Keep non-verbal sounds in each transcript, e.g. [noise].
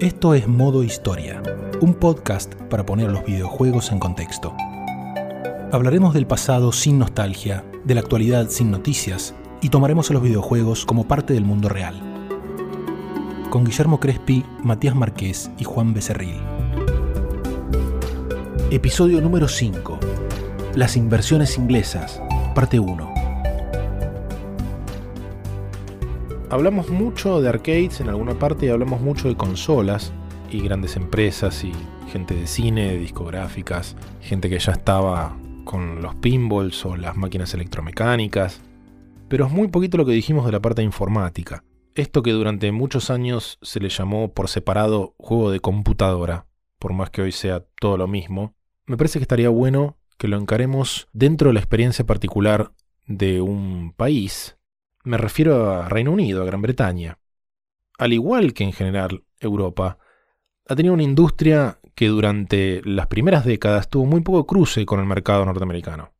Esto es Modo Historia, un podcast para poner los videojuegos en contexto. Hablaremos del pasado sin nostalgia, de la actualidad sin noticias y tomaremos a los videojuegos como parte del mundo real. Con Guillermo Crespi, Matías Marqués y Juan Becerril. Episodio número 5. Las inversiones inglesas, parte 1. Hablamos mucho de arcades en alguna parte y hablamos mucho de consolas y grandes empresas y gente de cine, discográficas, gente que ya estaba con los pinballs o las máquinas electromecánicas. Pero es muy poquito lo que dijimos de la parte informática. Esto que durante muchos años se le llamó por separado juego de computadora, por más que hoy sea todo lo mismo, me parece que estaría bueno que lo encaremos dentro de la experiencia particular de un país me refiero a Reino Unido, a Gran Bretaña. Al igual que en general Europa, ha tenido una industria que durante las primeras décadas tuvo muy poco cruce con el mercado norteamericano.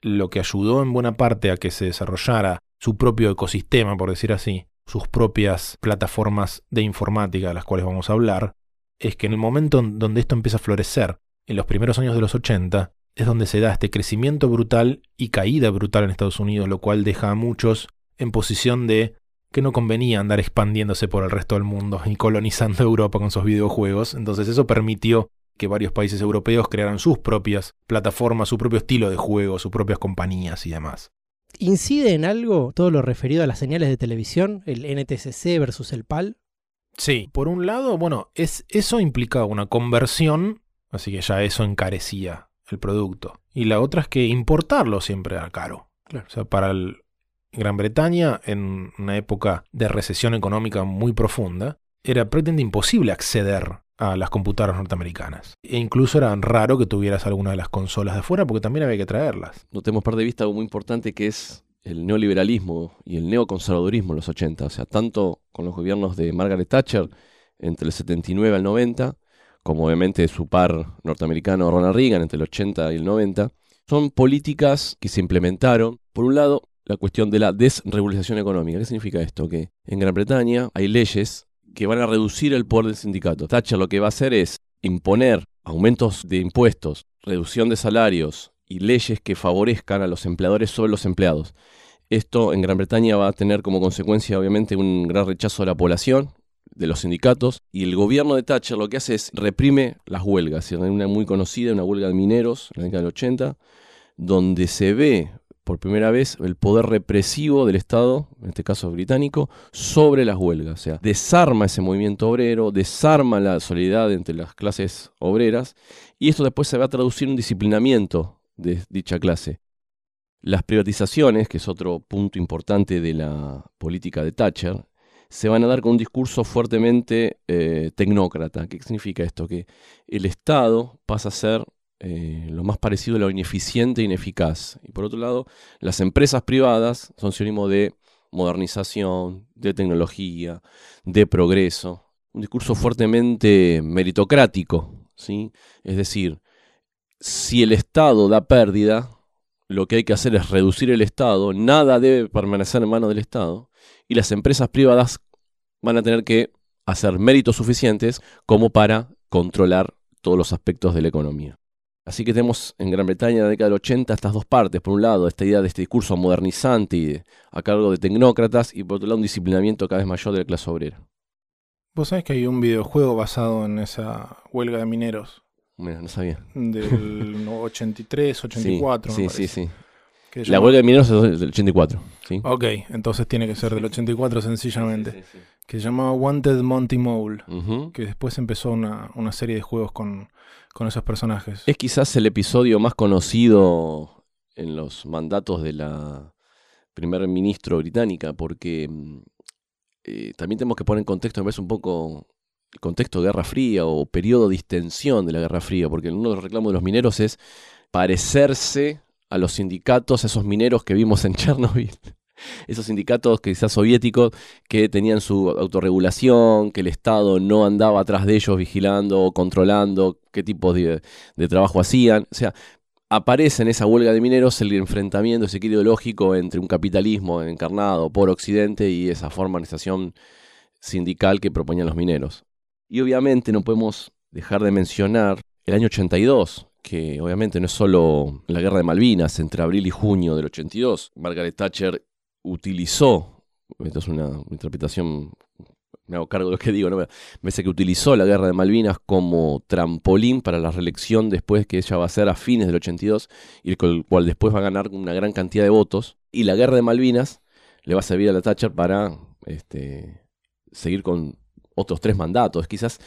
Lo que ayudó en buena parte a que se desarrollara su propio ecosistema, por decir así, sus propias plataformas de informática de las cuales vamos a hablar, es que en el momento donde esto empieza a florecer, en los primeros años de los 80, es donde se da este crecimiento brutal y caída brutal en Estados Unidos, lo cual deja a muchos en posición de que no convenía andar expandiéndose por el resto del mundo y colonizando [laughs] Europa con sus videojuegos. Entonces eso permitió que varios países europeos crearan sus propias plataformas, su propio estilo de juego, sus propias compañías y demás. ¿Incide en algo todo lo referido a las señales de televisión, el NTSC versus el PAL? Sí, por un lado, bueno, es, eso implicaba una conversión, así que ya eso encarecía el producto. Y la otra es que importarlo siempre era caro. O sea, para el Gran Bretaña, en una época de recesión económica muy profunda, era prácticamente imposible acceder a las computadoras norteamericanas. E incluso era raro que tuvieras alguna de las consolas de afuera porque también había que traerlas. No tenemos perder de vista algo muy importante que es el neoliberalismo y el neoconservadurismo en los 80. O sea, tanto con los gobiernos de Margaret Thatcher entre el 79 al 90, como obviamente su par norteamericano Ronald Reagan entre el 80 y el 90, son políticas que se implementaron, por un lado, la cuestión de la desregulación económica. ¿Qué significa esto? Que en Gran Bretaña hay leyes que van a reducir el poder del sindicato. Thatcher lo que va a hacer es imponer aumentos de impuestos, reducción de salarios y leyes que favorezcan a los empleadores sobre los empleados. Esto en Gran Bretaña va a tener como consecuencia obviamente un gran rechazo de la población, de los sindicatos, y el gobierno de Thatcher lo que hace es reprime las huelgas. Hay una muy conocida, una huelga de mineros en la década del 80, donde se ve por primera vez el poder represivo del Estado, en este caso británico, sobre las huelgas. O sea, desarma ese movimiento obrero, desarma la solidaridad entre las clases obreras y esto después se va a traducir en un disciplinamiento de dicha clase. Las privatizaciones, que es otro punto importante de la política de Thatcher, se van a dar con un discurso fuertemente eh, tecnócrata. ¿Qué significa esto? Que el Estado pasa a ser eh, lo más parecido a lo ineficiente e ineficaz. Y por otro lado, las empresas privadas son sinónimo de modernización, de tecnología, de progreso. Un discurso fuertemente meritocrático. ¿sí? Es decir, si el Estado da pérdida, lo que hay que hacer es reducir el Estado, nada debe permanecer en manos del Estado, y las empresas privadas van a tener que hacer méritos suficientes como para controlar todos los aspectos de la economía. Así que tenemos en Gran Bretaña en la década del 80 estas dos partes. Por un lado, esta idea de este discurso modernizante y a cargo de tecnócratas, y por otro lado, un disciplinamiento cada vez mayor de la clase obrera. Vos sabés que hay un videojuego basado en esa huelga de mineros. Mira, no sabía. Del [laughs] 83, 84. Sí, sí, sí, La huelga de mineros es del 84. ¿sí? Ok, entonces tiene que ser del 84 sencillamente. que se llamaba Wanted Monty Mole. Que después empezó una, una serie de juegos con con esos personajes. Es quizás el episodio más conocido en los mandatos de la primer ministro británica, porque mm, eh, también tenemos que poner en contexto, me parece un poco el contexto de Guerra Fría o periodo de distensión de la Guerra Fría, porque uno de los reclamos de los mineros es parecerse a los sindicatos, a esos mineros que vimos en [laughs] Chernobyl esos sindicatos quizás soviéticos que tenían su autorregulación, que el Estado no andaba atrás de ellos vigilando o controlando qué tipo de, trabajo hacían. O sea, aparece en esa huelga de mineros el enfrentamiento, ese ideológico entre un capitalismo encarnado por Occidente y esa formalización sindical que proponían los mineros. Y obviamente no podemos dejar de mencionar el año 82, que obviamente no es solo la guerra de Malvinas entre abril y junio del 82. Margaret Thatcher utilizó, esto es una interpretación, me hago cargo de lo que digo, ¿no? me parece que utilizó la guerra de Malvinas como trampolín para la reelección después que ella va a ser a fines del 82 y el cual después va a ganar una gran cantidad de votos. Y la guerra de Malvinas le va a servir a la Thatcher para este, seguir con otros tres mandatos. Quizás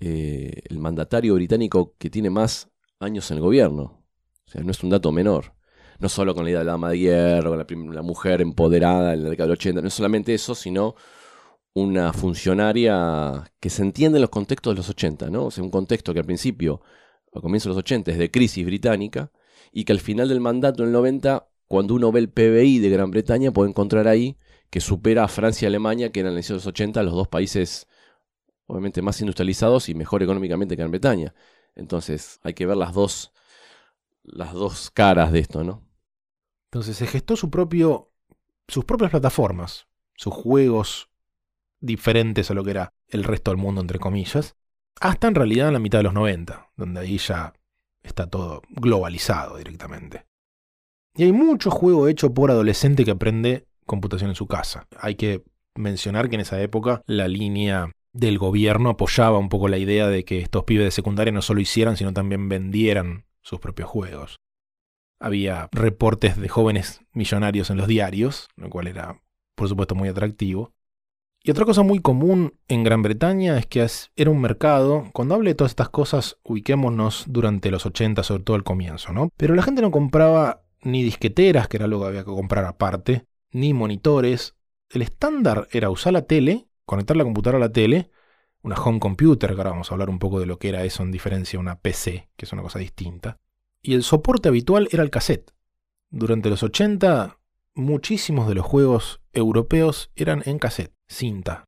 eh, el mandatario británico que tiene más años en el gobierno. O sea, no es un dato menor. No solo con la idea de la dama de hierro, la, mujer empoderada en la década del 80, no es solamente eso, sino una funcionaria que se entiende en los contextos de los 80, ¿no? O sea, un contexto que al principio, a comienzos de los 80, es de crisis británica, y que al final del mandato, en el 90, cuando uno ve el PBI de Gran Bretaña, puede encontrar ahí que supera a Francia y Alemania, que eran en los 80 los dos países obviamente más industrializados y mejor económicamente que Gran Bretaña. Entonces hay que ver las dos, las dos caras de esto, ¿no? Entonces se gestó su propio, sus propias plataformas, sus juegos diferentes a lo que era el resto del mundo, entre comillas, hasta en realidad en la mitad de los 90, donde ahí ya está todo globalizado directamente. Y hay mucho juego hecho por adolescente que aprende computación en su casa. Hay que mencionar que en esa época la línea del gobierno apoyaba un poco la idea de que estos pibes de secundaria no solo hicieran, sino también vendieran sus propios juegos. Había reportes de jóvenes millonarios en los diarios, lo cual era, por supuesto, muy atractivo. Y otra cosa muy común en Gran Bretaña es que era un mercado, cuando hable de todas estas cosas, ubiquémonos durante los 80, sobre todo al comienzo, ¿no? Pero la gente no compraba ni disqueteras, que era algo que había que comprar aparte, ni monitores. El estándar era usar la tele conectar la computadora a la tele, una home computer, que ahora vamos a hablar un poco de lo que era eso en diferencia a una PC, que es una cosa distinta. Y el soporte habitual era el cassette. Durante los 80, muchísimos de los juegos europeos eran en cassette, cinta.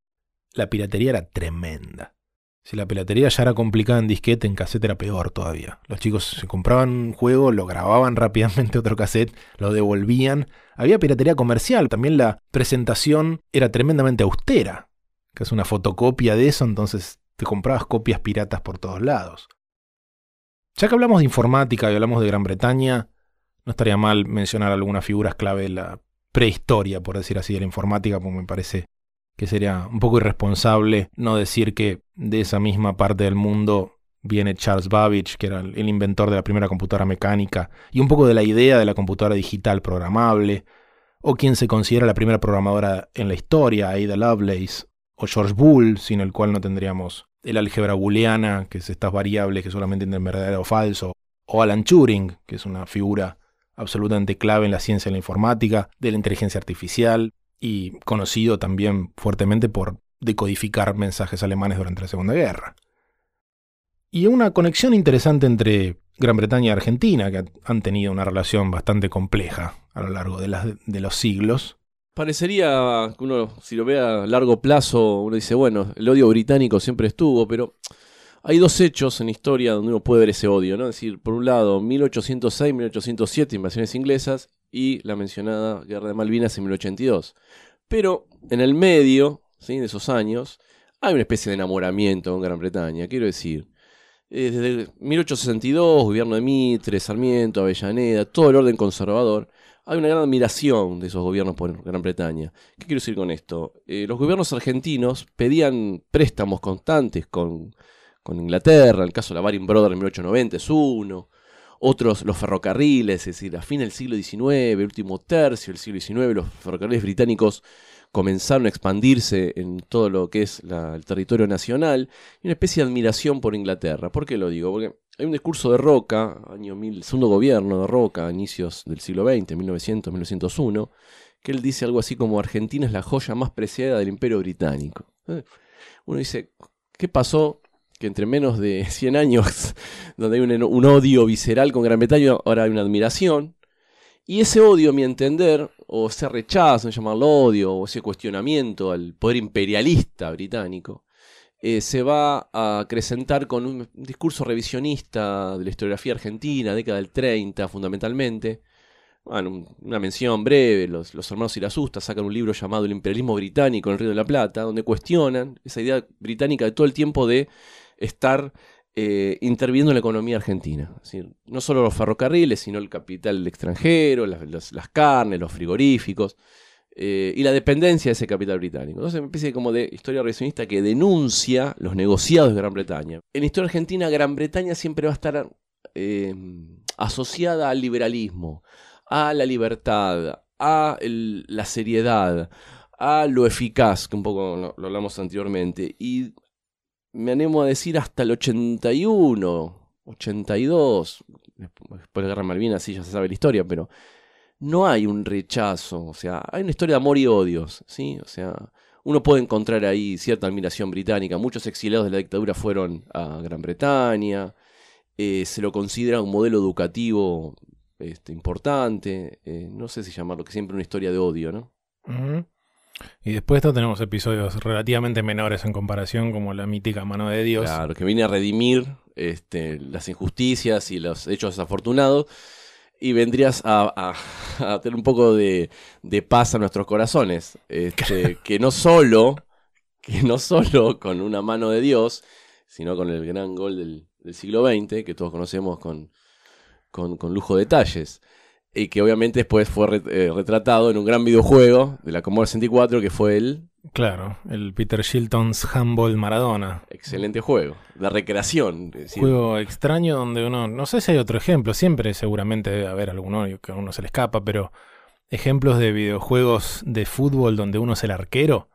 La piratería era tremenda. Si la piratería ya era complicada en disquete, en cassette era peor todavía. Los chicos se compraban un juego, lo grababan [laughs] rápidamente otro cassette, lo devolvían. Había piratería comercial, también la presentación era tremendamente austera que es una fotocopia de eso, entonces te comprabas copias piratas por todos lados. Ya que hablamos de informática y hablamos de Gran Bretaña, no estaría mal mencionar algunas figuras clave de la prehistoria, por decir así, de la informática, porque me parece que sería un poco irresponsable no decir que de esa misma parte del mundo viene Charles Babbage, que era el inventor de la primera computadora mecánica, y un poco de la idea de la computadora digital programable, o quien se considera la primera programadora en la historia, Ada Lovelace, o George Boole, sin el cual no tendríamos el álgebra booleana, que es estas variables que solamente tienen verdadero o falso, o Alan Turing, que es una figura absolutamente clave en la ciencia y la informática, de la inteligencia artificial, y conocido también fuertemente por decodificar mensajes alemanes durante la Segunda Guerra. Y una conexión interesante entre Gran Bretaña y Argentina, que han tenido una relación bastante compleja a lo largo de, de los siglos, Parecería que uno, si lo ve a largo plazo, uno dice, bueno, el odio británico siempre estuvo, pero hay dos hechos en historia donde uno puede ver ese odio, ¿no? Es decir, por un lado, 1806, 1807, invasiones inglesas, y la mencionada Guerra de Malvinas en 1882. Pero en el medio, de esos años, hay una especie de enamoramiento con Gran Bretaña, quiero decir. Desde 1862, gobierno de Mitre, Sarmiento, Avellaneda, todo el orden conservador, hay una gran admiración de esos gobiernos por Gran Bretaña. ¿Qué quiero decir con esto? Eh, los gobiernos argentinos pedían préstamos constantes con, con Inglaterra, en el caso de la Baring Brothers en 1890 es uno, otros los ferrocarriles, es decir, a fin del siglo XIX, el último tercio del siglo XIX, los ferrocarriles británicos comenzaron a expandirse en todo lo que es el territorio nacional y una especie de admiración por Inglaterra. ¿Por qué lo digo? Porque hay un discurso de Roca, año mil, segundo gobierno de Roca, inicios del siglo XX, 1900, 1901, que él dice algo así como Argentina es la joya más preciada del imperio británico. Eh, uno dice, ¿qué pasó? Que entre menos de [laughs] 100 años, [laughs] donde hay un, odio visceral con Gran Bretaña, ahora hay una admiración. Y ese odio, a mi entender, o ese rechazo, llamarlo odio, o ese cuestionamiento al poder imperialista británico, eh, se va a acrecentar con un discurso revisionista de la historiografía argentina, década del 30 fundamentalmente, bueno, un- una mención breve, los, los hermanos Irasusta sacan un libro llamado El imperialismo británico en el Río de la Plata, donde cuestionan esa idea británica de todo el tiempo de estar eh, interviniendo en la economía argentina. No solo los ferrocarriles, sino el capital extranjero, las- las carnes, los frigoríficos, eh, y la dependencia de ese capital británico. Entonces, una especie como de historia revisionista que denuncia los negociados de Gran Bretaña. En la historia argentina, Gran Bretaña siempre va a estar eh, asociada al liberalismo, a la libertad, a la seriedad, a lo eficaz, que un poco lo, hablamos anteriormente. Y me animo a decir hasta el 81, 82, después de Guerra de Malvinas, sí ya se sabe la historia, pero no hay un rechazo, o sea, hay una historia de amor y odios, ¿sí? O sea, uno puede encontrar ahí cierta admiración británica. Muchos exiliados de la dictadura fueron a Gran Bretaña, eh, se lo considera un modelo educativo este, importante, eh, no sé si llamarlo, que siempre una historia de odio, ¿no? Y después de esto tenemos episodios relativamente menores en comparación, como la mítica mano de Dios. Claro, que viene a redimir este, las injusticias y los hechos desafortunados. Y vendrías a, a- [laughs] a tener un poco de, de paz a nuestros corazones. Este, [laughs] que no solo, que no solo con una mano de Dios, sino con el gran gol del, del siglo XX, que todos conocemos con, con, con lujo de detalles. Y que obviamente después fue re- eh, retratado en un gran videojuego de la Commodore 64, que fue el Claro, el Peter Shilton's Humble Maradona. excelente juego. La recreación. es decir, Juego extraño donde uno, no sé si hay otro ejemplo, siempre seguramente debe haber alguno que a uno se le escapa, pero ejemplos de videojuegos de fútbol donde uno es el arquero,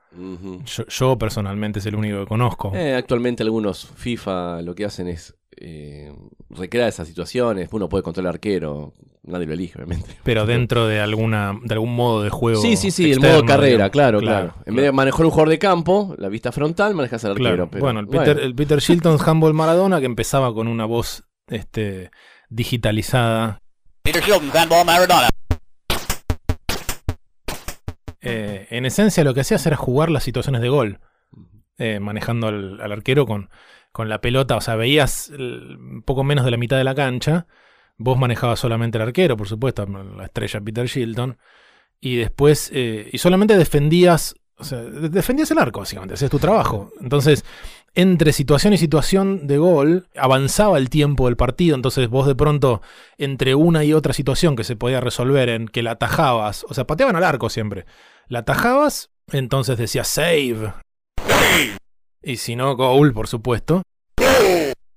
yo personalmente es el único que conozco. Eh, actualmente algunos FIFA lo que hacen es eh, recrear esas situaciones. Uno puede controlar arquero, nadie lo elige, obviamente. [laughs] pero dentro de alguna de algún modo de juego. Sí, sí, sí, el modo carrera, claro, claro, En vez de manejar un jugador de campo, la vista frontal, manejas al arquero. Claro. pero- bueno, el Peter, el Peter Shilton's Humble Maradona que empezaba con una voz este, digitalizada. Peter Shilton, handball Maradona. Eh, en esencia lo que hacías era jugar las situaciones de gol. eh, manejando al, al arquero con, con la pelota, o sea, veías poco menos de la mitad de la cancha, vos manejabas solamente el arquero, por supuesto, la estrella Peter Shilton, y después, eh, y solamente defendías, o sea, de- defendías el arco, básicamente, hacías tu trabajo. Entonces, entre situación y situación de gol, avanzaba el tiempo del partido, entonces vos de pronto, entre una y otra situación que se podía resolver en que la atajabas, o sea, pateaban al arco siempre, la atajabas, entonces decías save, y si no, goal, por supuesto.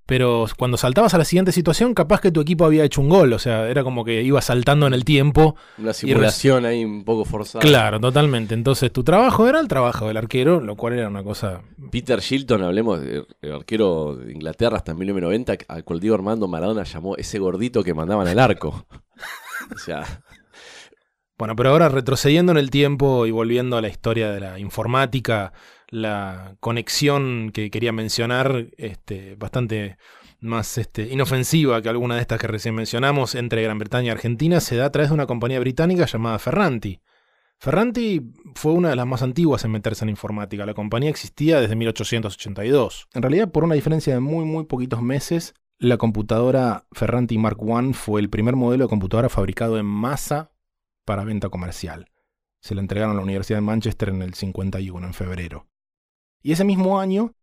Pero cuando saltabas a la siguiente situación, capaz que tu equipo había hecho un gol. O sea, era como que iba saltando en el tiempo. Una simulación ahí un poco forzada. Claro, totalmente. Entonces tu trabajo era el trabajo del arquero, lo cual era una cosa. Peter Shilton, hablemos del arquero de Inglaterra hasta 1990, al cual Diego Armando Maradona llamó ese gordito que mandaban al arco. o sea, Bueno, pero ahora retrocediendo en el tiempo y volviendo a la historia de la informática, la conexión que quería mencionar, este, bastante más este, inofensiva que alguna de estas que recién mencionamos, entre Gran Bretaña y Argentina, se da a través de una compañía británica llamada Ferranti. Ferranti fue una de las más antiguas en meterse en informática. La compañía existía desde 1882. En realidad, por una diferencia de muy, muy poquitos meses, la computadora Ferranti Mark I fue el primer modelo de computadora fabricado en masa para venta comercial. Se la entregaron a la Universidad de Manchester en el 51, en febrero. Y ese mismo año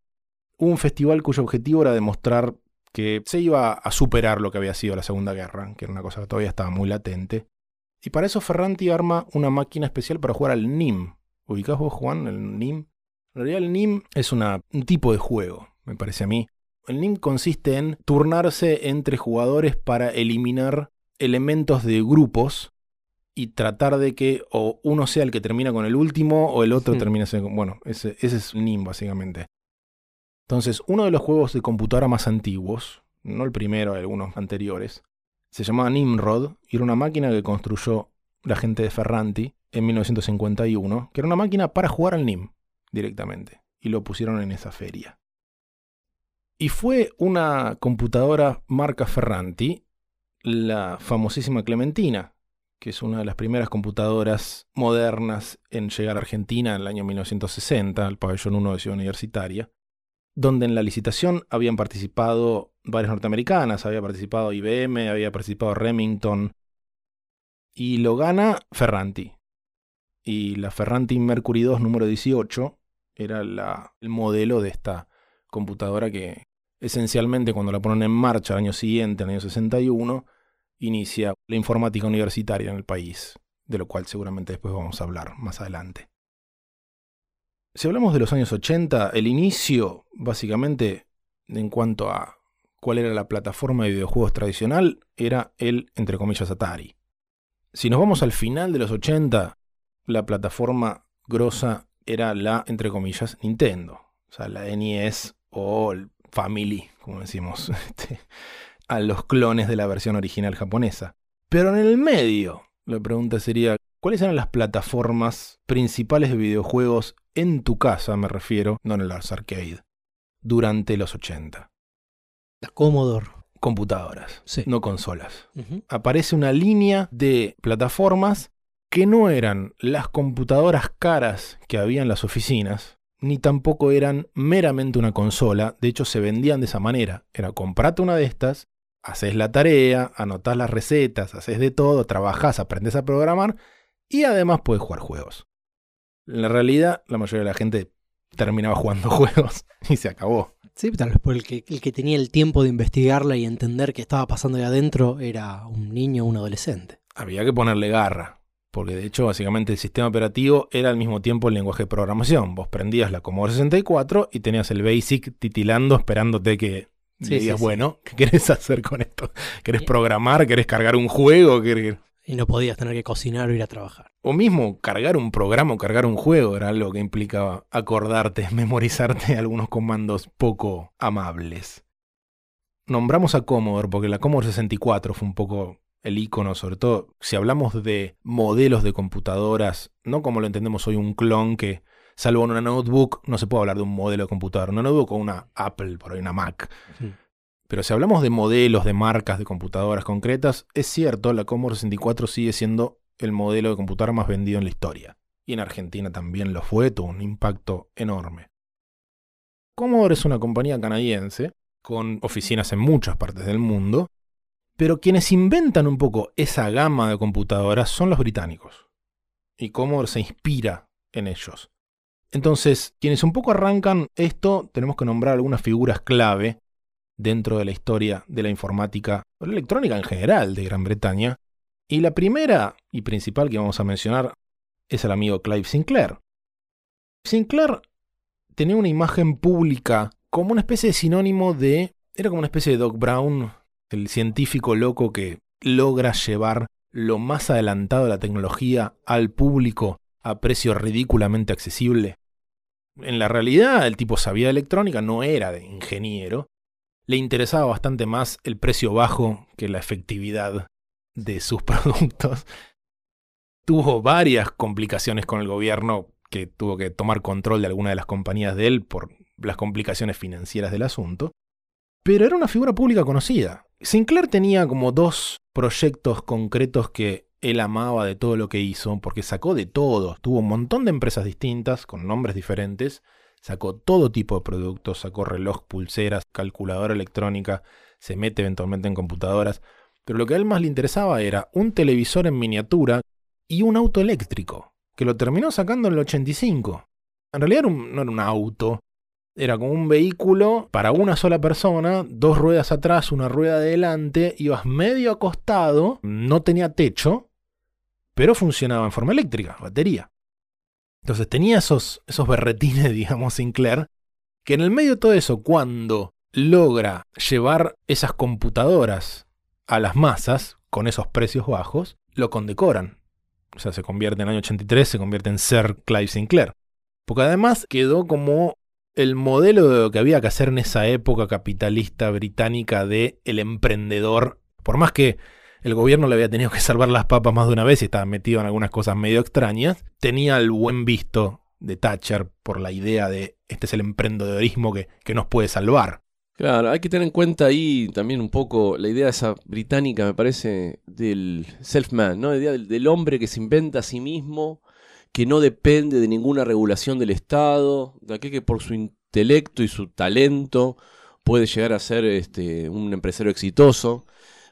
hubo un festival cuyo objetivo era demostrar que se iba a superar lo que había sido la Segunda Guerra, que era una cosa que todavía estaba muy latente. Y para eso Ferranti arma una máquina especial para jugar al NIM. ¿Ubicás vos, Juan, el NIM? En realidad el NIM es un tipo de juego, me parece a mí. El NIM consiste en turnarse entre jugadores para eliminar elementos de grupos y tratar de que o uno sea el que termina con el último o el otro termina siendo... Bueno, ese, ese es NIM básicamente. Entonces, uno de los juegos de computadora más antiguos, no el primero, algunos anteriores, se llamaba Nimrod y era una máquina que construyó la gente de Ferranti en 1951, que era una máquina para jugar al NIM directamente, y lo pusieron en esa feria. Y fue una computadora marca Ferranti, la famosísima Clementina, que es una de las primeras computadoras modernas en llegar a Argentina en el año 1960, al pabellón 1 de Ciudad Universitaria, donde en la licitación habían participado varias norteamericanas, había participado IBM, había participado Remington, y lo gana Ferranti. Y la Ferranti Mercury 2 número 18 era el modelo de esta computadora que esencialmente cuando la ponen en marcha al año siguiente, en el año 61, inicia la informática universitaria en el país, de lo cual seguramente después vamos a hablar más adelante. Si hablamos de los años 80, el inicio, básicamente, en cuanto a cuál era la plataforma de videojuegos tradicional, era el, entre comillas, Atari. Si nos vamos al final de los 80, la plataforma grosa era la, entre comillas, Nintendo. O sea, la NES o el Family, como decimos, [laughs] este, a los clones de la versión original japonesa. Pero en el medio, la pregunta sería, ¿cuáles eran las plataformas principales de videojuegos en tu casa, me refiero, no en el Ars Arcade, durante los 80? La Commodore. Computadoras, Sí. no consolas. Aparece una línea de plataformas que no eran las computadoras caras que había en las oficinas, ni tampoco eran meramente una consola, de hecho se vendían de esa manera. Era comprate una de estas, haces la tarea, anotás las recetas, haces de todo, trabajás, aprendes a programar y además puedes jugar juegos. En la realidad, la mayoría de la gente terminaba jugando [laughs] juegos y se acabó. Sí, tal vez por el que, el que tenía el tiempo de investigarla y entender qué estaba pasando ahí adentro era un niño o un adolescente. había que ponerle garra. Porque de hecho, básicamente el sistema operativo era al mismo tiempo el lenguaje de programación. Vos prendías la Commodore 64 y tenías el BASIC titilando, esperándote que Sí, sí, digas, sí. bueno, ¿qué querés hacer con esto? ¿Querés Y- programar? ¿Querés cargar un juego? ¿Querés- Y no podías tener que cocinar o ir a trabajar. O mismo cargar un programa o cargar un juego era algo que implicaba acordarte, [laughs] memorizarte algunos comandos poco amables. Nombramos a Commodore porque la Commodore 64 fue un poco el icono, sobre todo si hablamos de modelos de computadoras, no como lo entendemos hoy un clon que, salvo en una notebook, no se puede hablar de un modelo de computadora. Una notebook o una Apple, por ahí una Mac. Pero si hablamos de modelos, de marcas, de computadoras concretas, es cierto, la Commodore 64 sigue siendo el modelo de computadora más vendido en la historia. Y en Argentina también lo fue, tuvo un impacto enorme. Commodore es una compañía canadiense, con oficinas en muchas partes del mundo, pero quienes inventan un poco esa gama de computadoras son los británicos. Y Commodore se inspira en ellos. Entonces, quienes un poco arrancan esto, tenemos que nombrar algunas figuras clave dentro de la historia de la informática, o la electrónica en general de Gran Bretaña. Y la primera y principal que vamos a mencionar es el amigo Clive Sinclair. Sinclair tenía una imagen pública como una especie de sinónimo de... Era como una especie de Doc Brown, el científico loco que logra llevar lo más adelantado de la tecnología al público a precio ridículamente accesible. En la realidad, el tipo sabía de electrónica, no era de ingeniero. Le interesaba bastante más el precio bajo que la efectividad de sus [laughs] productos. Tuvo varias complicaciones con el gobierno que tuvo que tomar control de alguna de las compañías de él por las complicaciones financieras del asunto. Pero era una figura pública conocida. Sinclair tenía como dos proyectos concretos que él amaba de todo lo que hizo, porque sacó de todo. Tuvo un montón de empresas distintas, con nombres diferentes. Sacó todo tipo de productos, sacó reloj, pulseras, calculadora electrónica, se mete eventualmente en computadoras. Pero lo que a él más le interesaba era un televisor en miniatura y un auto eléctrico, que lo terminó sacando en el 85. En realidad no era un auto, era como un vehículo para una sola persona, dos ruedas atrás, una rueda adelante, ibas medio acostado, no tenía techo, pero funcionaba en forma eléctrica, batería. Entonces tenía esos, esos berretines, [laughs] digamos, Sinclair, que en el medio de todo eso, cuando logra llevar esas computadoras a las masas, con esos precios bajos, lo condecoran. O sea, se convierte en el año 83, se convierte en Sir Clive Sinclair. Porque además quedó como el modelo de lo que había que hacer en esa época capitalista británica de el emprendedor. Por más que el gobierno le había tenido que salvar las papas más de una vez y estaba metido en algunas cosas medio extrañas, tenía el buen visto de Thatcher por la idea de este es el emprendedorismo que, que nos puede salvar. Claro, hay que tener en cuenta ahí también un poco la idea esa británica, me parece, del self-man, ¿no? La idea del, del hombre que se inventa a sí mismo, que no depende de ninguna regulación del Estado, de aquel que por su intelecto y su talento puede llegar a ser este, un empresario exitoso.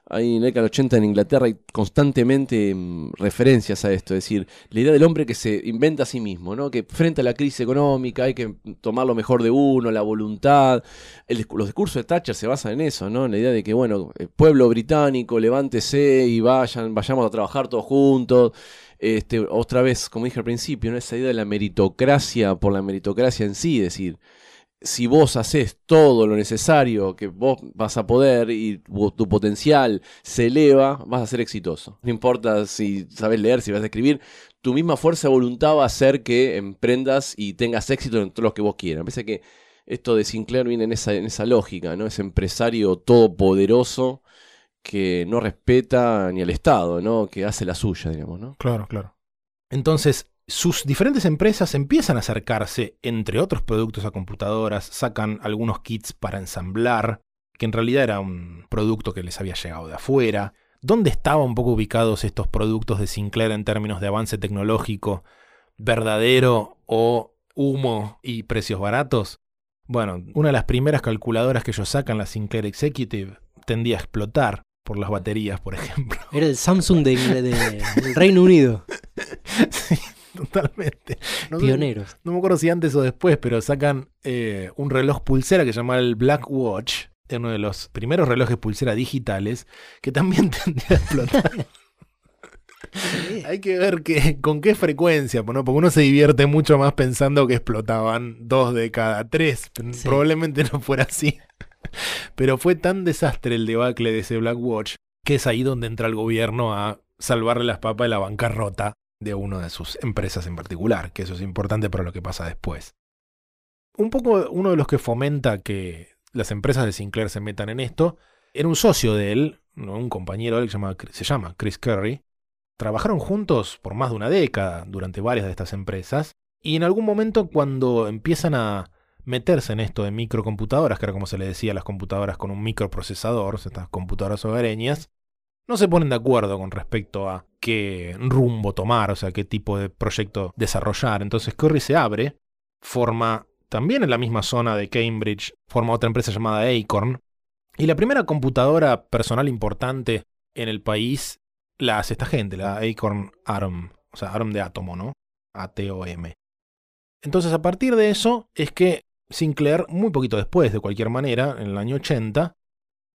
Hay en la década del 80 en Inglaterra hay constantemente mm, referencias a esto, es decir, la idea del hombre que se inventa a sí mismo, ¿no? que frente a la crisis económica hay que tomar lo mejor de uno, la voluntad. Los discursos de Thatcher se basan en eso, ¿no? en la idea de que, bueno, el pueblo británico, levántese y vayan, vayamos a trabajar todos juntos. Este, otra vez, como dije al principio, ¿no? esa idea de la meritocracia por la meritocracia en sí, es decir, si vos haces todo lo necesario que vos vas a poder y tu potencial se eleva, vas a ser exitoso. No importa si sabes leer, si vas a escribir, tu misma fuerza de voluntad va a hacer que emprendas y tengas éxito en todos los que vos quieras. Parece que esto de Sinclair viene en esa, lógica, ¿no? Ese empresario todopoderoso que no respeta ni al Estado, ¿no? Que hace la suya, digamos, ¿no? Claro, claro. Entonces, sus diferentes empresas empiezan a acercarse, entre otros productos a computadoras, sacan algunos kits para ensamblar, que en realidad era un producto que les había llegado de afuera. ¿Dónde estaban un poco ubicados estos productos de Sinclair en términos de avance tecnológico verdadero o humo y precios baratos? Bueno, una de las primeras calculadoras que ellos sacan, la Sinclair Executive, tendía a explotar por las baterías, por ejemplo. Era el Samsung de, de- del Reino Unido. sí, [laughs] totalmente. No sé- Pioneros. No me acuerdo si antes o después, pero sacan eh, un reloj pulsera que se llama el Black Watch, de uno de los primeros relojes pulsera digitales, que también [laughs] tendría a explotar. Hay que ver que, con qué frecuencia, ¿no? porque uno se divierte mucho más pensando que explotaban dos de cada tres. Sí. Probablemente no fuera así. Pero fue tan desastre el debacle de ese Black Watch que es ahí donde entra el gobierno a salvarle las papas de la bancarrota de una de sus empresas en particular, que eso es importante para lo que pasa después. Un poco uno de los que fomenta que las empresas de Sinclair se metan en esto era un socio de él, un compañero de él que se llama, se llama Chris Curry. Trabajaron juntos por más de una década durante varias de estas empresas y en algún momento cuando empiezan a meterse en esto de microcomputadoras, que era como se le decía las computadoras con un microprocesador, estas computadoras hogareñas, no se ponen de acuerdo con respecto a qué rumbo tomar, o sea, qué tipo de proyecto desarrollar. Entonces Curry se abre, forma también en la misma zona de Cambridge, forma otra empresa llamada Acorn, y la primera computadora personal importante en el país la hace esta gente, la Acorn Atom, o sea, Atom de átomo, ¿no? A-T-O-M. Entonces, a partir de eso es que Sinclair, muy poquito después, de cualquier manera, en el año 80,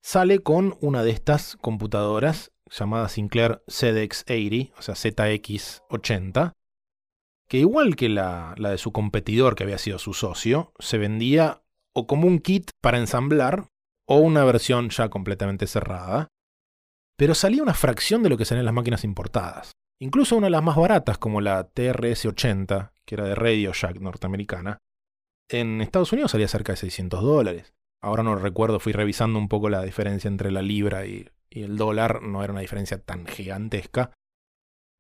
sale con una de estas computadoras llamada Sinclair ZX80, o sea ZX80, que igual que la, la de su competidor que había sido su socio, se vendía o como un kit para ensamblar o una versión ya completamente cerrada, pero salía una fracción de lo que salían las máquinas importadas. Incluso una de las más baratas, como la TRS-80, que era de Radio Shack norteamericana, en Estados Unidos salía cerca de 600 dólares. Ahora no recuerdo, fui revisando un poco la diferencia entre la libra y, el dólar, no era una diferencia tan gigantesca,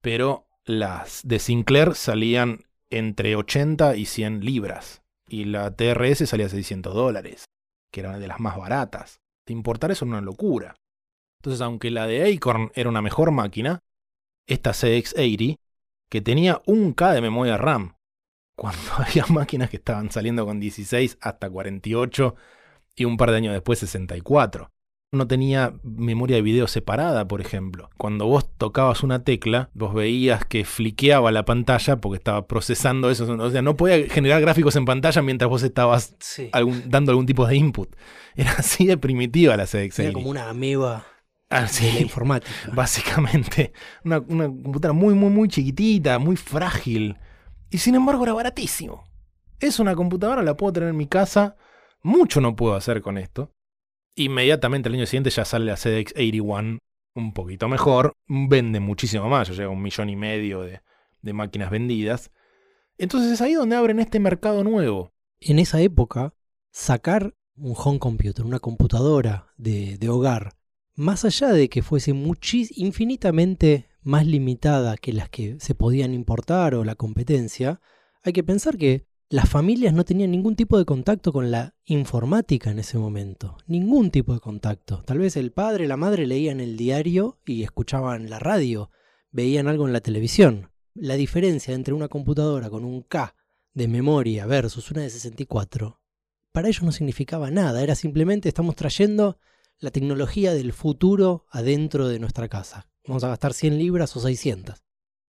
pero las de Sinclair salían entre 80 y 100 libras, y la TRS salía a 600 dólares, que era una de las más baratas. Importar eso era una locura. Entonces, aunque la de Acorn era una mejor máquina, esta CX80, que tenía un K de memoria RAM, cuando [laughs] había máquinas que estaban saliendo con 16 hasta 48 y un par de años después 64. No tenía memoria de video separada, por ejemplo. Cuando vos tocabas una tecla, vos veías que fliqueaba la pantalla porque estaba procesando eso. O sea, no podía generar gráficos en pantalla mientras vos estabas Sí. algún- dando algún tipo de input. [laughs] Era así de primitiva la CX80. Era como una ameba Ah, de la sí, informática. [laughs] básicamente. Una, una computadora muy, muy, muy chiquitita, muy frágil. Y sin embargo era baratísimo. Es una computadora, la puedo tener en mi casa. Mucho no puedo hacer con esto. Inmediatamente el año siguiente ya sale la CDX81 un poquito mejor. Vende muchísimo más. Ya llega un millón y medio de, máquinas vendidas. Entonces es ahí donde abren este mercado nuevo. En esa época, sacar un home computer, una computadora de, hogar, más allá de que fuese infinitamente más limitada que las que se podían importar o la competencia, hay que pensar que las familias no tenían ningún tipo de contacto con la informática en ese momento. Ningún tipo de contacto. Tal vez el padre, la madre leían el diario y escuchaban la radio, veían algo en la televisión. La diferencia entre una computadora con un K de memoria versus una de 64, para ellos no significaba nada. Era simplemente estamos trayendo la tecnología del futuro adentro de nuestra casa. Vamos a gastar 100 libras o 600.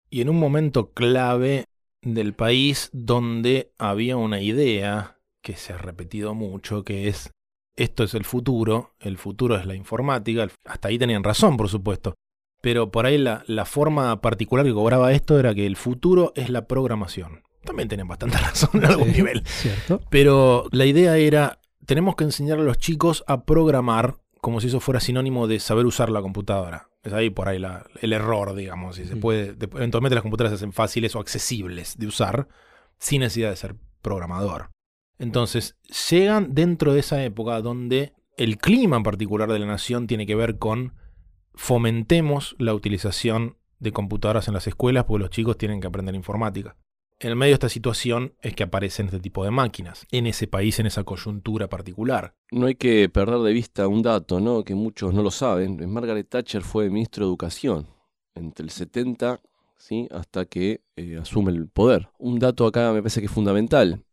Y en un momento clave del país donde había una idea que se ha repetido mucho, que es esto es el futuro, el futuro es la informática, hasta ahí tenían razón, por supuesto, pero por ahí la, la forma particular que cobraba esto era que el futuro es la programación. También tenían bastante [laughs] razón en algún Sí, nivel. ¿Cierto? Pero la idea era, tenemos que enseñar a los chicos a programar como si eso fuera sinónimo de saber usar la computadora. Es ahí por ahí la- el error, digamos. Si se puede, de- eventualmente las computadoras se hacen fáciles o accesibles de usar sin necesidad de ser programador. Entonces, llegan dentro de esa época donde el clima en particular de la nación tiene que ver con fomentemos la utilización de computadoras en las escuelas porque los chicos tienen que aprender informática. En el medio de esta situación es que aparecen este tipo de máquinas, en ese país, en esa coyuntura particular. No hay que perder de vista un dato, ¿no? Que muchos no lo saben. Margaret Thatcher fue ministro de Educación entre el 70 ¿sí? hasta que eh, asume el poder. Un dato acá me parece que es fundamental.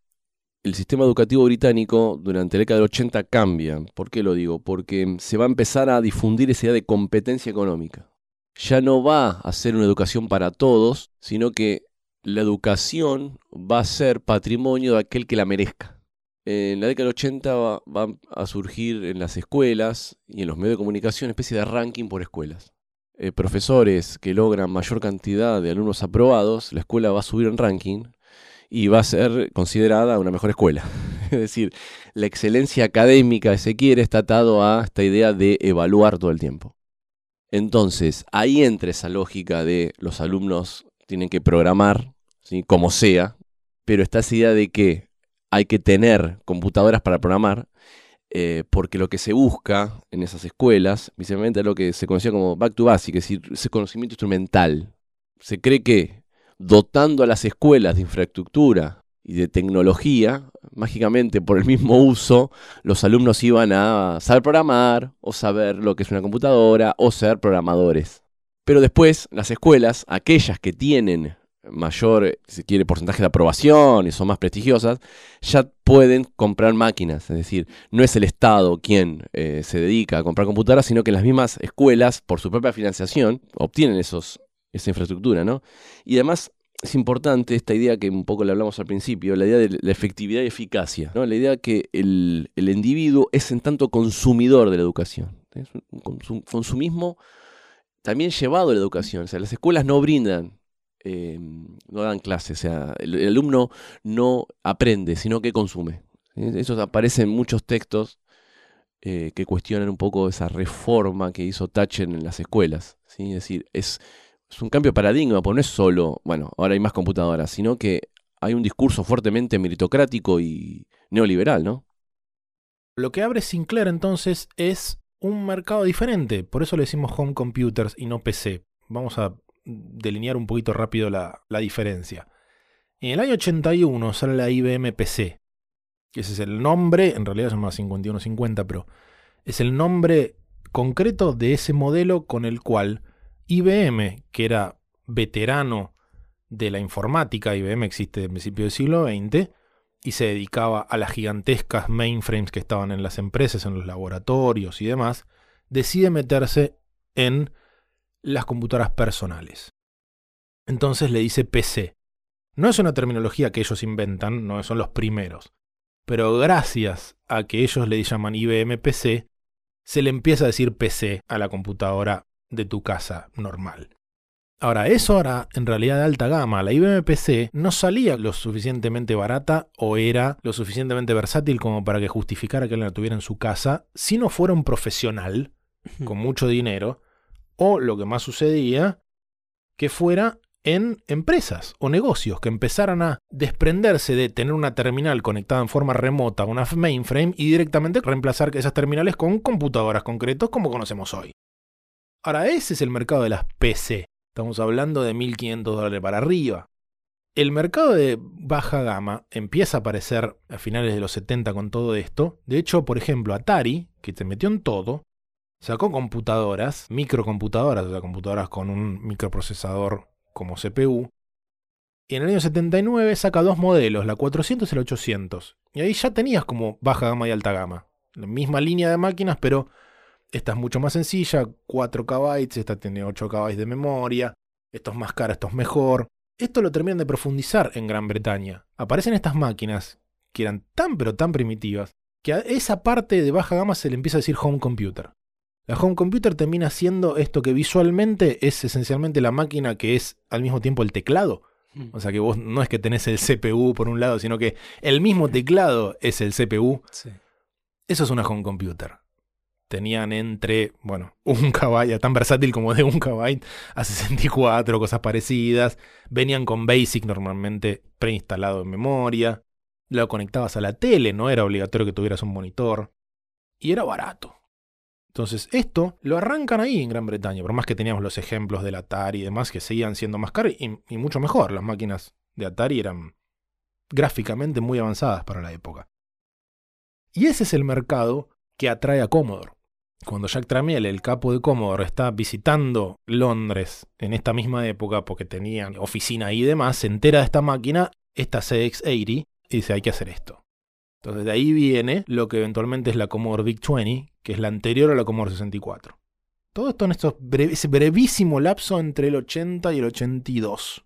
El sistema educativo británico durante la década del 80 cambia. ¿Por qué lo digo? Porque se va a empezar a difundir esa idea de competencia económica. Ya no va a ser una educación para todos, sino que la educación va a ser patrimonio de aquel que la merezca. En la década del 80 va, a surgir en las escuelas y en los medios de comunicación una especie de ranking por escuelas. Eh, profesores que logran mayor cantidad de alumnos aprobados, la escuela va a subir en ranking y va a ser considerada una mejor escuela. [laughs] es decir, la excelencia académica, si se quiere, está atado a esta idea de evaluar todo el tiempo. Entonces, ahí entra esa lógica de los alumnos tienen que programar, ¿sí? como sea, pero está esa idea de que hay que tener computadoras para programar, eh, porque lo que se busca en esas escuelas, precisamente es lo que se conocía como back to basic, es decir, ese conocimiento instrumental. Se cree que dotando a las escuelas de infraestructura y de tecnología, mágicamente por el mismo uso, los alumnos iban a saber programar, o saber lo que es una computadora, o ser programadores. Pero después, las escuelas, aquellas que tienen mayor, eh, si quiere, porcentaje de aprobación y son más prestigiosas, ya pueden comprar máquinas. Es decir, no es el Estado quien eh, se dedica a comprar computadoras, sino que las mismas escuelas, por su propia financiación, obtienen esos, esa infraestructura, ¿no? Y además es importante esta idea que un poco le hablamos al principio, la idea de la efectividad y eficacia, ¿no? La idea que el, el individuo es en tanto consumidor de la educación. Es un consum- consumismo también llevado a la educación. O sea, las escuelas no brindan, eh, no dan clases, o sea, el, alumno no aprende, sino que consume. Eso aparece en muchos textos eh, que cuestionan un poco esa reforma que hizo Thatcher en las escuelas. ¿sí? Es decir, es, es un cambio de paradigma, porque no es solo, bueno, ahora hay más computadoras, sino que hay un discurso fuertemente meritocrático y neoliberal, ¿no? Lo que abre Sinclair entonces es un mercado diferente, por eso le decimos home computers y no PC. Vamos a delinear un poquito rápido la, la diferencia. En el año 81 sale la IBM PC, que ese es el nombre, en realidad se llama 5150, pero es el nombre concreto de ese modelo con el cual IBM, que era veterano de la informática, IBM existe desde el principio del siglo XX, y se dedicaba a las gigantescas mainframes que estaban en las empresas, en los laboratorios y demás, decide meterse en las computadoras personales. Entonces le dice PC. No es una terminología que ellos inventan, no son los primeros. Pero gracias a que ellos le llaman IBM PC, se le empieza a decir PC a la computadora de tu casa normal. Ahora, eso era en realidad de alta gama. La IBM PC no salía lo suficientemente barata o era lo suficientemente versátil como para que justificara que él la tuviera en su casa si no fuera un profesional con mucho dinero o lo que más sucedía, que fuera en empresas o negocios que empezaran a desprenderse de tener una terminal conectada en forma remota a una mainframe y directamente reemplazar esas terminales con computadoras concretos como conocemos hoy. Ahora, ese es el mercado de las PC. Estamos hablando de 1.500 dólares para arriba. El mercado de baja gama empieza a aparecer a finales de los 70 con todo esto. De hecho, por ejemplo, Atari, que te metió en todo, sacó computadoras, microcomputadoras, o sea, computadoras con un microprocesador como CPU. Y en el año 79 saca dos modelos, la 400 y la 800. Y ahí ya tenías como baja gama y alta gama. La misma línea de máquinas, pero esta es mucho más sencilla, 4 KB, esta tiene 8 KB de memoria, esto es más caro, esto es mejor. Esto lo terminan de profundizar en Gran Bretaña. Aparecen estas máquinas que eran tan pero tan primitivas que a esa parte de baja gama se le empieza a decir home computer. La home computer termina siendo esto que visualmente es esencialmente la máquina que es al mismo tiempo el teclado. Mm. O sea que vos no es que tenés el CPU por un lado, sino que el mismo teclado es el CPU. Sí. Eso es una home computer. Tenían entre, bueno, [laughs] un KB, tan versátil como de un KB a 64, cosas parecidas. Venían con BASIC normalmente preinstalado en memoria. Lo conectabas a la tele, no era obligatorio que tuvieras un monitor. Y era barato. Entonces, esto lo arrancan ahí en Gran Bretaña, por más que teníamos los ejemplos del Atari y demás que seguían siendo más caros y, mucho mejor. Las máquinas de Atari eran gráficamente muy avanzadas para la época. Y ese es el mercado que atrae a Commodore. Cuando Jack Tramiel, el capo de Commodore, está visitando Londres en esta misma época, porque tenían oficina ahí y demás, se entera de esta máquina, esta CX80, y dice hay que hacer esto. Entonces de ahí viene lo que eventualmente es la Commodore VIC-20, que es la anterior a la Commodore 64. Todo esto en estos breve- ese brevísimo lapso entre el 80 y el 82.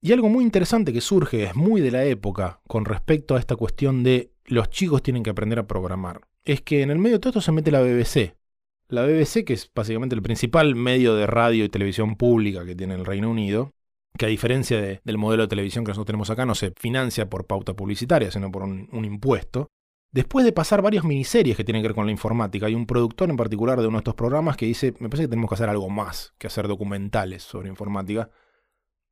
Y algo muy interesante que surge, es muy de la época, con respecto a esta cuestión de los chicos tienen que aprender a programar, es que en el medio de todo esto se mete la BBC. La BBC, que es básicamente el principal medio de radio y televisión pública que tiene el Reino Unido, que a diferencia de- del modelo de televisión que nosotros tenemos acá, no se financia por pauta publicitaria, sino por un, un impuesto. Después de pasar varias miniseries que tienen que ver con la informática, hay un productor en particular de uno de estos programas que dice, me parece que tenemos que hacer algo más que hacer documentales sobre informática.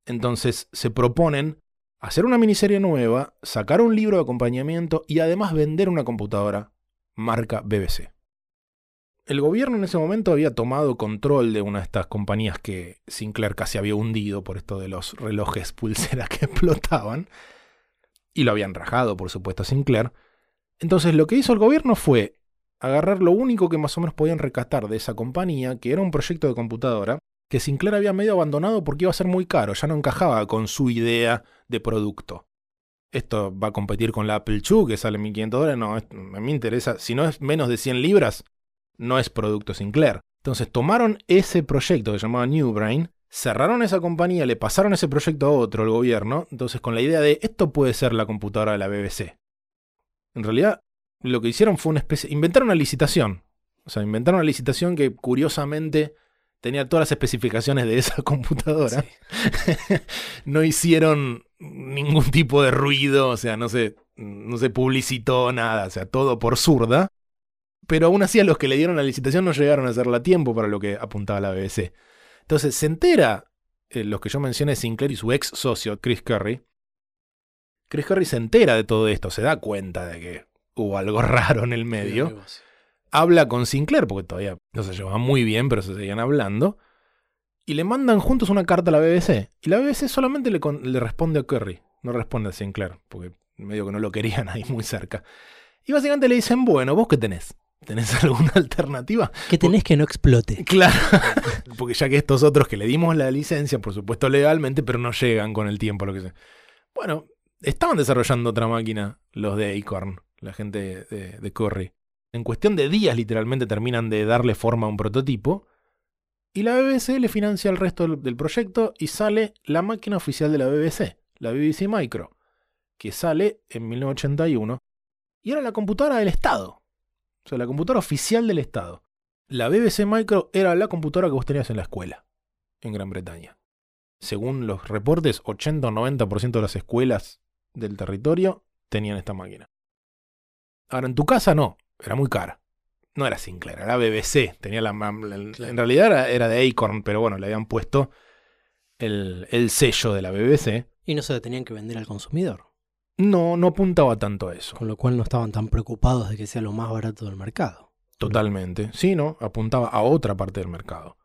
Entonces se proponen hacer una miniserie nueva, sacar un libro de acompañamiento y además vender una computadora marca BBC. El gobierno en ese momento había tomado control de una de estas compañías que Sinclair casi había hundido por esto de los relojes pulsera que [laughs] explotaban. Y lo habían rajado, por supuesto, a Sinclair. Entonces lo que hizo el gobierno fue agarrar lo único que más o menos podían rescatar de esa compañía, que era un proyecto de computadora, que Sinclair había medio abandonado porque iba a ser muy caro, ya no encajaba con su idea de producto. Esto va a competir con la Apple II, que sale 1.500 dólares. No, a mí me interesa. Si no es menos de 100 libras, no es producto Sinclair. Entonces tomaron ese proyecto que se llamaba New Brain, cerraron esa compañía, le pasaron ese proyecto a otro, el gobierno. Entonces con la idea de esto puede ser la computadora de la BBC. En realidad, lo que hicieron fue una especie. Inventaron una licitación. O sea, inventaron una licitación que curiosamente tenía todas las especificaciones de esa [laughs] computadora. [laughs] no hicieron ningún tipo de ruido, o sea, no se, no se publicitó nada, o sea, todo por zurda. Pero aún así a los que le dieron la licitación no llegaron a hacerla a tiempo para lo que apuntaba la BBC. Entonces se entera, eh, los que yo mencioné, Sinclair y su ex socio, Chris Curry. Chris Curry se entera de todo esto, se da cuenta de que hubo algo [laughs] raro en el medio habla con Sinclair, porque todavía no se llevaban muy bien, pero se seguían hablando, y le mandan juntos una carta a la BBC. Y la BBC solamente le, con- le responde a Curry, no responde a Sinclair, porque medio que no lo querían ahí muy cerca. Y básicamente le dicen, bueno, ¿vos qué tenés? ¿Tenés [laughs] alguna alternativa? Que tenés que no explote. [laughs] Claro, [laughs] porque ya que estos otros que le dimos la licencia, por supuesto legalmente, pero no llegan con el tiempo, lo que sea. Bueno, estaban desarrollando otra máquina, los de Acorn, la gente de, de Curry. En cuestión de días, literalmente, terminan de darle forma a un prototipo. Y la BBC le financia el resto del, del proyecto y sale la máquina oficial de la BBC, la BBC Micro, que sale en 1981. Y era la computadora del Estado. O sea, la computadora oficial del Estado. La BBC Micro era la computadora que vos tenías en la escuela, en Gran Bretaña. Según los reportes, 80 o 90% de las escuelas del territorio tenían esta máquina. Ahora, en tu casa no, era muy cara. No era Sinclair, era BBC. Tenía la, en realidad era, era de Acorn, pero bueno, le habían puesto el, el sello de la BBC. Y no se la tenían que vender al consumidor. No, no apuntaba tanto a eso. Con lo cual no estaban tan preocupados de que sea lo más barato del mercado. Totalmente. Sí, no, apuntaba a otra parte del mercado.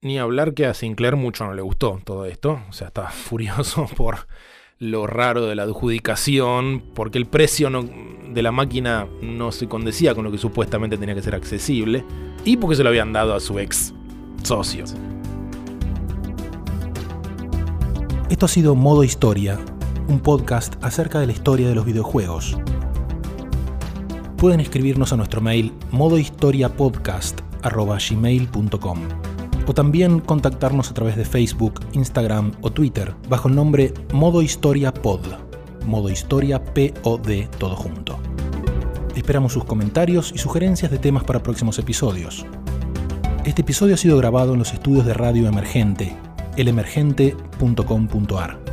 Ni hablar que a Sinclair mucho no le gustó todo esto. O sea, estaba [laughs] furioso por lo raro de la adjudicación, porque el precio no- de la máquina no se condecía con lo que supuestamente tenía que ser accesible, y porque se lo habían dado a su ex socio. Esto ha sido Modo Historia, un podcast acerca de la historia de los videojuegos. pueden escribirnos a nuestro mail modohistoriapodcast.gmail.com o también contactarnos a través de Facebook, Instagram o Twitter bajo el nombre Modo Historia Pod. Modo Historia POD todo junto. Esperamos sus comentarios y sugerencias de temas para próximos episodios. Este episodio ha sido grabado en los estudios de Radio Emergente, elemergente.com.ar.